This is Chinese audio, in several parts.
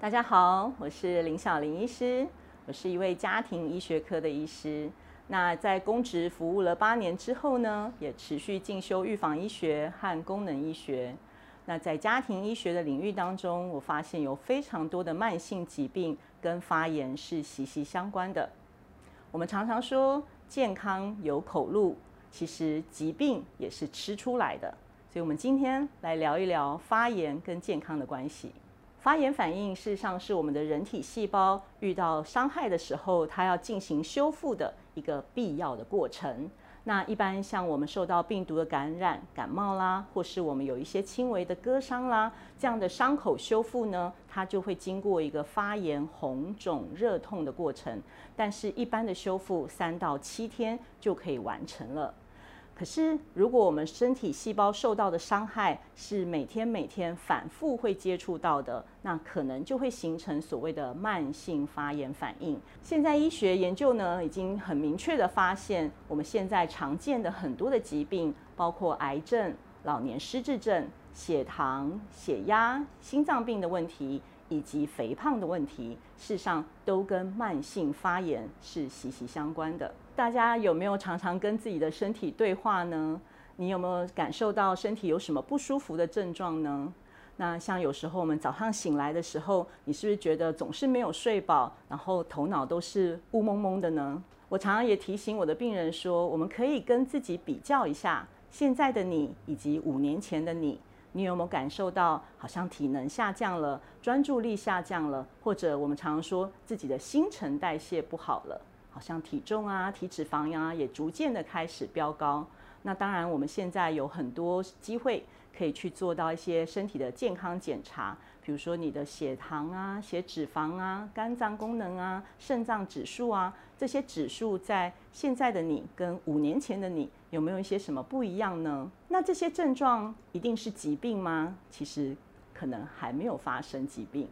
大家好，我是林小玲医师，我是一位家庭医学科的医师。那在公职服务了八年之后呢，也持续进修预防医学和功能医学。那在家庭医学的领域当中，我发现有非常多的慢性疾病跟发炎是息息相关的。我们常常说健康有口路，其实疾病也是吃出来的。所以，我们今天来聊一聊发炎跟健康的关系。发炎反应事实上是我们的人体细胞遇到伤害的时候，它要进行修复的一个必要的过程。那一般像我们受到病毒的感染、感冒啦，或是我们有一些轻微的割伤啦，这样的伤口修复呢，它就会经过一个发炎、红肿、热痛的过程。但是，一般的修复三到七天就可以完成了。可是，如果我们身体细胞受到的伤害是每天每天反复会接触到的，那可能就会形成所谓的慢性发炎反应。现在医学研究呢，已经很明确的发现，我们现在常见的很多的疾病，包括癌症、老年失智症、血糖、血压、心脏病的问题，以及肥胖的问题，事实上都跟慢性发炎是息息相关的。大家有没有常常跟自己的身体对话呢？你有没有感受到身体有什么不舒服的症状呢？那像有时候我们早上醒来的时候，你是不是觉得总是没有睡饱，然后头脑都是雾蒙蒙的呢？我常常也提醒我的病人说，我们可以跟自己比较一下，现在的你以及五年前的你，你有没有感受到好像体能下降了，专注力下降了，或者我们常常说自己的新陈代谢不好了？像体重啊、体脂肪呀，也逐渐的开始飙高。那当然，我们现在有很多机会可以去做到一些身体的健康检查，比如说你的血糖啊、血脂肪啊、肝脏功能啊、肾脏指数啊，这些指数在现在的你跟五年前的你有没有一些什么不一样呢？那这些症状一定是疾病吗？其实可能还没有发生疾病。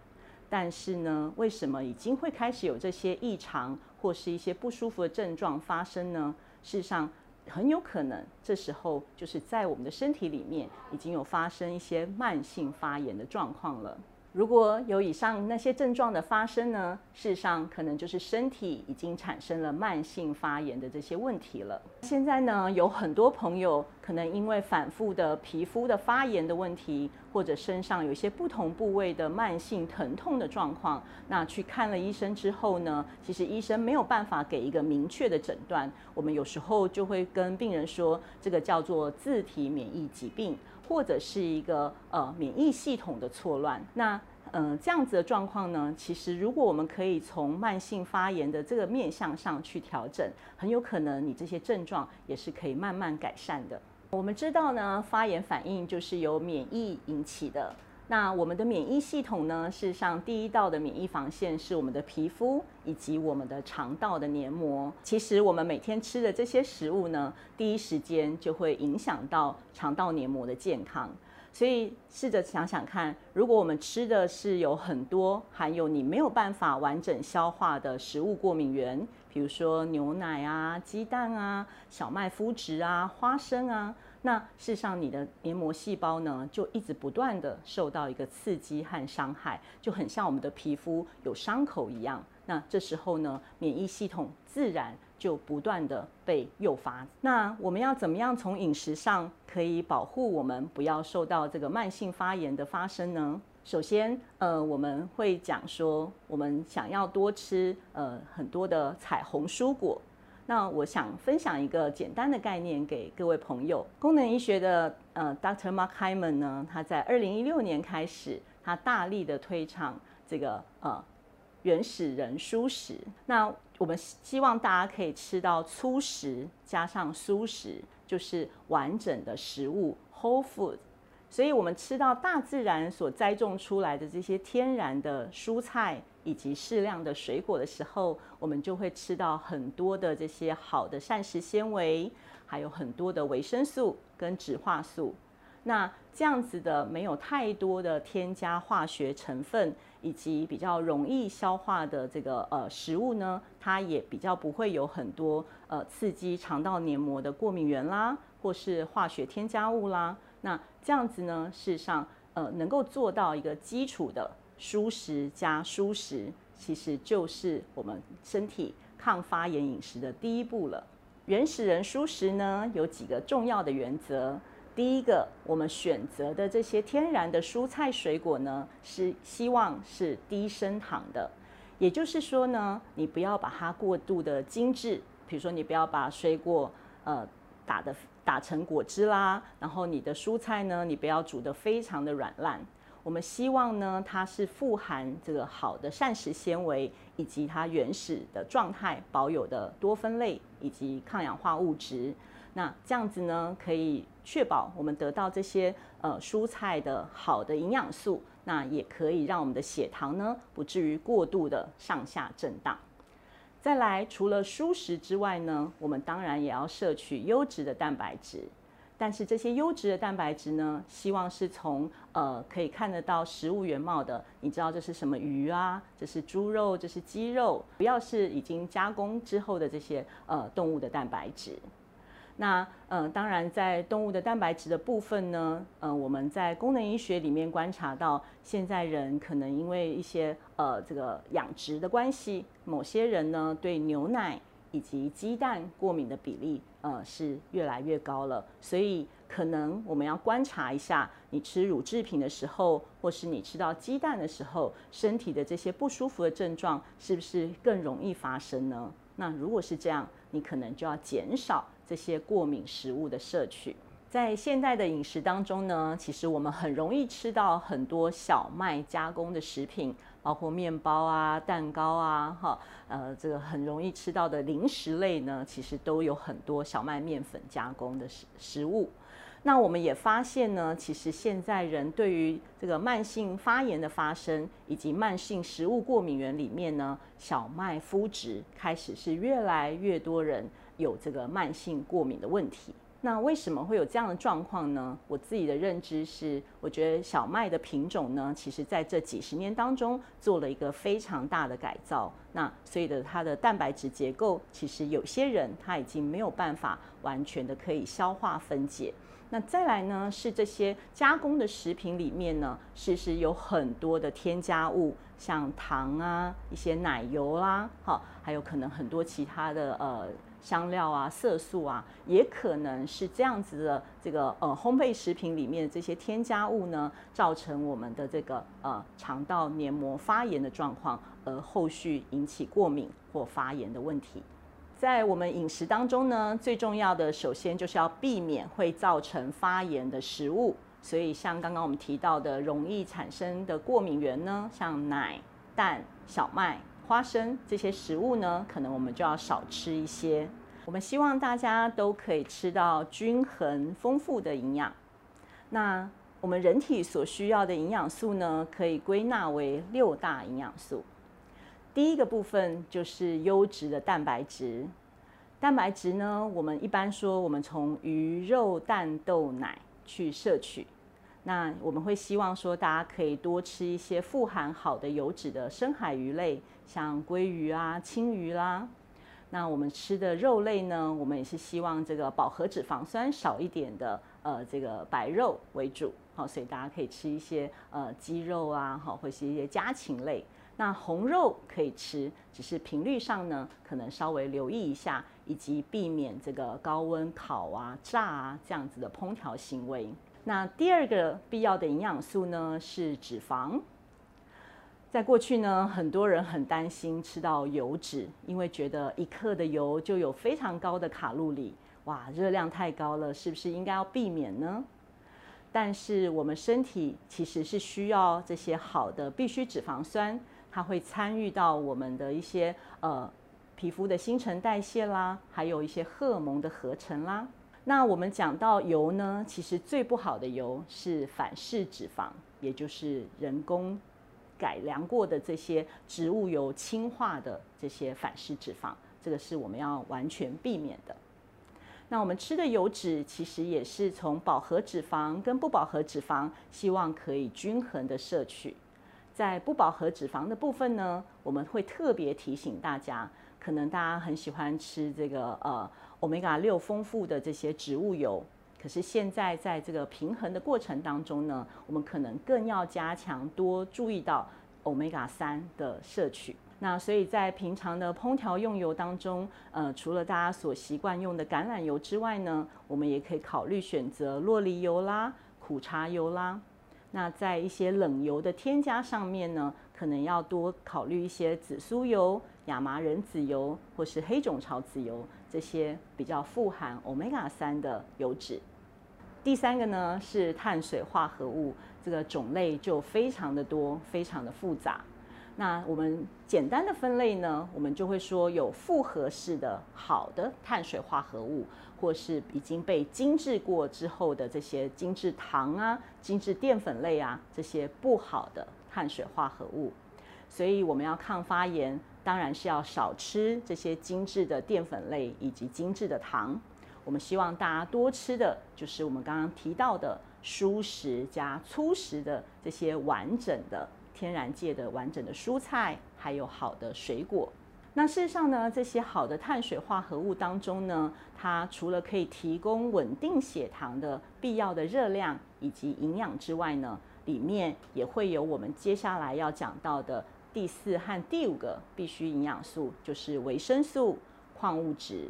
但是呢，为什么已经会开始有这些异常或是一些不舒服的症状发生呢？事实上，很有可能这时候就是在我们的身体里面已经有发生一些慢性发炎的状况了。如果有以上那些症状的发生呢，事实上可能就是身体已经产生了慢性发炎的这些问题了。现在呢，有很多朋友可能因为反复的皮肤的发炎的问题，或者身上有一些不同部位的慢性疼痛的状况，那去看了医生之后呢，其实医生没有办法给一个明确的诊断。我们有时候就会跟病人说，这个叫做自体免疫疾病。或者是一个呃免疫系统的错乱，那嗯这样子的状况呢，其实如果我们可以从慢性发炎的这个面向上去调整，很有可能你这些症状也是可以慢慢改善的。我们知道呢，发炎反应就是由免疫引起的。那我们的免疫系统呢？事实上，第一道的免疫防线是我们的皮肤以及我们的肠道的黏膜。其实，我们每天吃的这些食物呢，第一时间就会影响到肠道黏膜的健康。所以，试着想想看，如果我们吃的是有很多含有你没有办法完整消化的食物过敏源，比如说牛奶啊、鸡蛋啊、小麦麸质啊、花生啊。那事实上，你的黏膜细胞呢，就一直不断的受到一个刺激和伤害，就很像我们的皮肤有伤口一样。那这时候呢，免疫系统自然就不断的被诱发。那我们要怎么样从饮食上可以保护我们不要受到这个慢性发炎的发生呢？首先，呃，我们会讲说，我们想要多吃呃很多的彩虹蔬果。那我想分享一个简单的概念给各位朋友。功能医学的呃，Dr. Mark Hyman 呢，他在二零一六年开始，他大力的推倡这个呃原始人蔬食。那我们希望大家可以吃到粗食加上蔬食，就是完整的食物 （whole food）。所以，我们吃到大自然所栽种出来的这些天然的蔬菜以及适量的水果的时候，我们就会吃到很多的这些好的膳食纤维，还有很多的维生素跟植化素。那这样子的没有太多的添加化学成分，以及比较容易消化的这个呃食物呢，它也比较不会有很多呃刺激肠道黏膜的过敏源啦，或是化学添加物啦。那这样子呢，事实上，呃，能够做到一个基础的蔬食加蔬食，其实就是我们身体抗发炎饮食的第一步了。原始人蔬食呢，有几个重要的原则。第一个，我们选择的这些天然的蔬菜水果呢，是希望是低升糖的，也就是说呢，你不要把它过度的精致，比如说你不要把水果呃打的打成果汁啦，然后你的蔬菜呢，你不要煮的非常的软烂。我们希望呢，它是富含这个好的膳食纤维，以及它原始的状态保有的多酚类以及抗氧化物质。那这样子呢，可以确保我们得到这些呃蔬菜的好的营养素，那也可以让我们的血糖呢不至于过度的上下震荡。再来，除了蔬食之外呢，我们当然也要摄取优质的蛋白质。但是这些优质的蛋白质呢，希望是从呃可以看得到食物原貌的，你知道这是什么鱼啊？这是猪肉，这是鸡肉，不要是已经加工之后的这些呃动物的蛋白质。那嗯，当然，在动物的蛋白质的部分呢，嗯，我们在功能医学里面观察到，现在人可能因为一些呃这个养殖的关系，某些人呢对牛奶以及鸡蛋过敏的比例呃是越来越高了，所以可能我们要观察一下，你吃乳制品的时候，或是你吃到鸡蛋的时候，身体的这些不舒服的症状是不是更容易发生呢？那如果是这样，你可能就要减少。这些过敏食物的摄取，在现代的饮食当中呢，其实我们很容易吃到很多小麦加工的食品，包括面包啊、蛋糕啊，哈，呃，这个很容易吃到的零食类呢，其实都有很多小麦面粉加工的食食物。那我们也发现呢，其实现在人对于这个慢性发炎的发生，以及慢性食物过敏源里面呢，小麦麸质开始是越来越多人。有这个慢性过敏的问题，那为什么会有这样的状况呢？我自己的认知是，我觉得小麦的品种呢，其实在这几十年当中做了一个非常大的改造，那所以的它的蛋白质结构，其实有些人他已经没有办法完全的可以消化分解。那再来呢，是这些加工的食品里面呢，其实有很多的添加物，像糖啊、一些奶油啦，好，还有可能很多其他的呃。香料啊、色素啊，也可能是这样子的。这个呃，烘焙食品里面的这些添加物呢，造成我们的这个呃肠道黏膜发炎的状况，而后续引起过敏或发炎的问题。在我们饮食当中呢，最重要的首先就是要避免会造成发炎的食物。所以像刚刚我们提到的，容易产生的过敏源呢，像奶、蛋、小麦。花生这些食物呢，可能我们就要少吃一些。我们希望大家都可以吃到均衡丰富的营养。那我们人体所需要的营养素呢，可以归纳为六大营养素。第一个部分就是优质的蛋白质。蛋白质呢，我们一般说，我们从鱼肉蛋豆奶去摄取。那我们会希望说，大家可以多吃一些富含好的油脂的深海鱼类，像鲑鱼啊、青鱼啦。那我们吃的肉类呢，我们也是希望这个饱和脂肪酸少一点的，呃，这个白肉为主。好，所以大家可以吃一些呃鸡肉啊，好，或是一些家禽类。那红肉可以吃，只是频率上呢，可能稍微留意一下，以及避免这个高温烤啊、炸啊这样子的烹调行为。那第二个必要的营养素呢是脂肪。在过去呢，很多人很担心吃到油脂，因为觉得一克的油就有非常高的卡路里，哇，热量太高了，是不是应该要避免呢？但是我们身体其实是需要这些好的必需脂肪酸，它会参与到我们的一些呃皮肤的新陈代谢啦，还有一些荷尔蒙的合成啦。那我们讲到油呢，其实最不好的油是反式脂肪，也就是人工改良过的这些植物油氢化的这些反式脂肪，这个是我们要完全避免的。那我们吃的油脂其实也是从饱和脂肪跟不饱和脂肪，希望可以均衡的摄取。在不饱和脂肪的部分呢，我们会特别提醒大家，可能大家很喜欢吃这个呃。欧米伽六丰富的这些植物油，可是现在在这个平衡的过程当中呢，我们可能更要加强多注意到 omega 三的摄取。那所以在平常的烹调用油当中，呃，除了大家所习惯用的橄榄油之外呢，我们也可以考虑选择洛梨油啦、苦茶油啦。那在一些冷油的添加上面呢，可能要多考虑一些紫苏油、亚麻仁籽油或是黑种草籽油这些比较富含 omega 三的油脂。第三个呢是碳水化合物，这个种类就非常的多，非常的复杂。那我们简单的分类呢，我们就会说有复合式的好的碳水化合物，或是已经被精制过之后的这些精制糖啊、精制淀粉类啊这些不好的碳水化合物。所以我们要抗发炎，当然是要少吃这些精致的淀粉类以及精致的糖。我们希望大家多吃的就是我们刚刚提到的蔬食加粗食的这些完整的。天然界的完整的蔬菜，还有好的水果。那事实上呢，这些好的碳水化合物当中呢，它除了可以提供稳定血糖的必要的热量以及营养之外呢，里面也会有我们接下来要讲到的第四和第五个必需营养素，就是维生素、矿物质。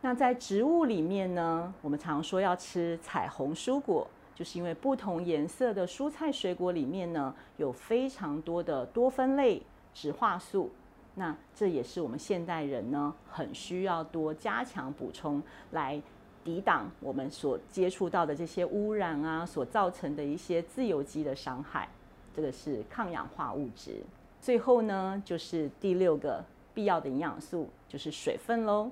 那在植物里面呢，我们常说要吃彩虹蔬果。就是因为不同颜色的蔬菜水果里面呢，有非常多的多酚类、植化素，那这也是我们现代人呢很需要多加强补充，来抵挡我们所接触到的这些污染啊所造成的一些自由基的伤害。这个是抗氧化物质。最后呢，就是第六个必要的营养素，就是水分喽。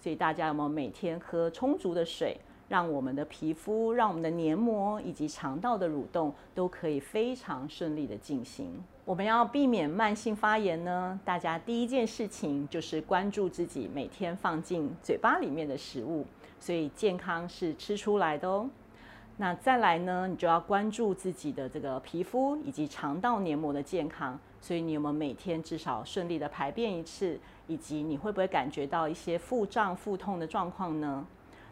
所以大家有没有每天喝充足的水？让我们的皮肤、让我们的黏膜以及肠道的蠕动都可以非常顺利的进行。我们要避免慢性发炎呢，大家第一件事情就是关注自己每天放进嘴巴里面的食物，所以健康是吃出来的哦。那再来呢，你就要关注自己的这个皮肤以及肠道黏膜的健康，所以你有没有每天至少顺利的排便一次，以及你会不会感觉到一些腹胀、腹痛的状况呢？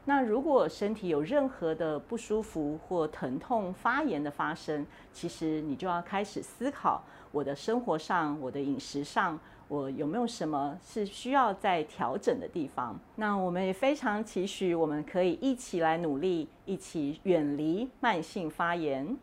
那如果身体有任何的不舒服或疼痛、发炎的发生，其实你就要开始思考，我的生活上、我的饮食上，我有没有什么是需要再调整的地方？那我们也非常期许，我们可以一起来努力，一起远离慢性发炎。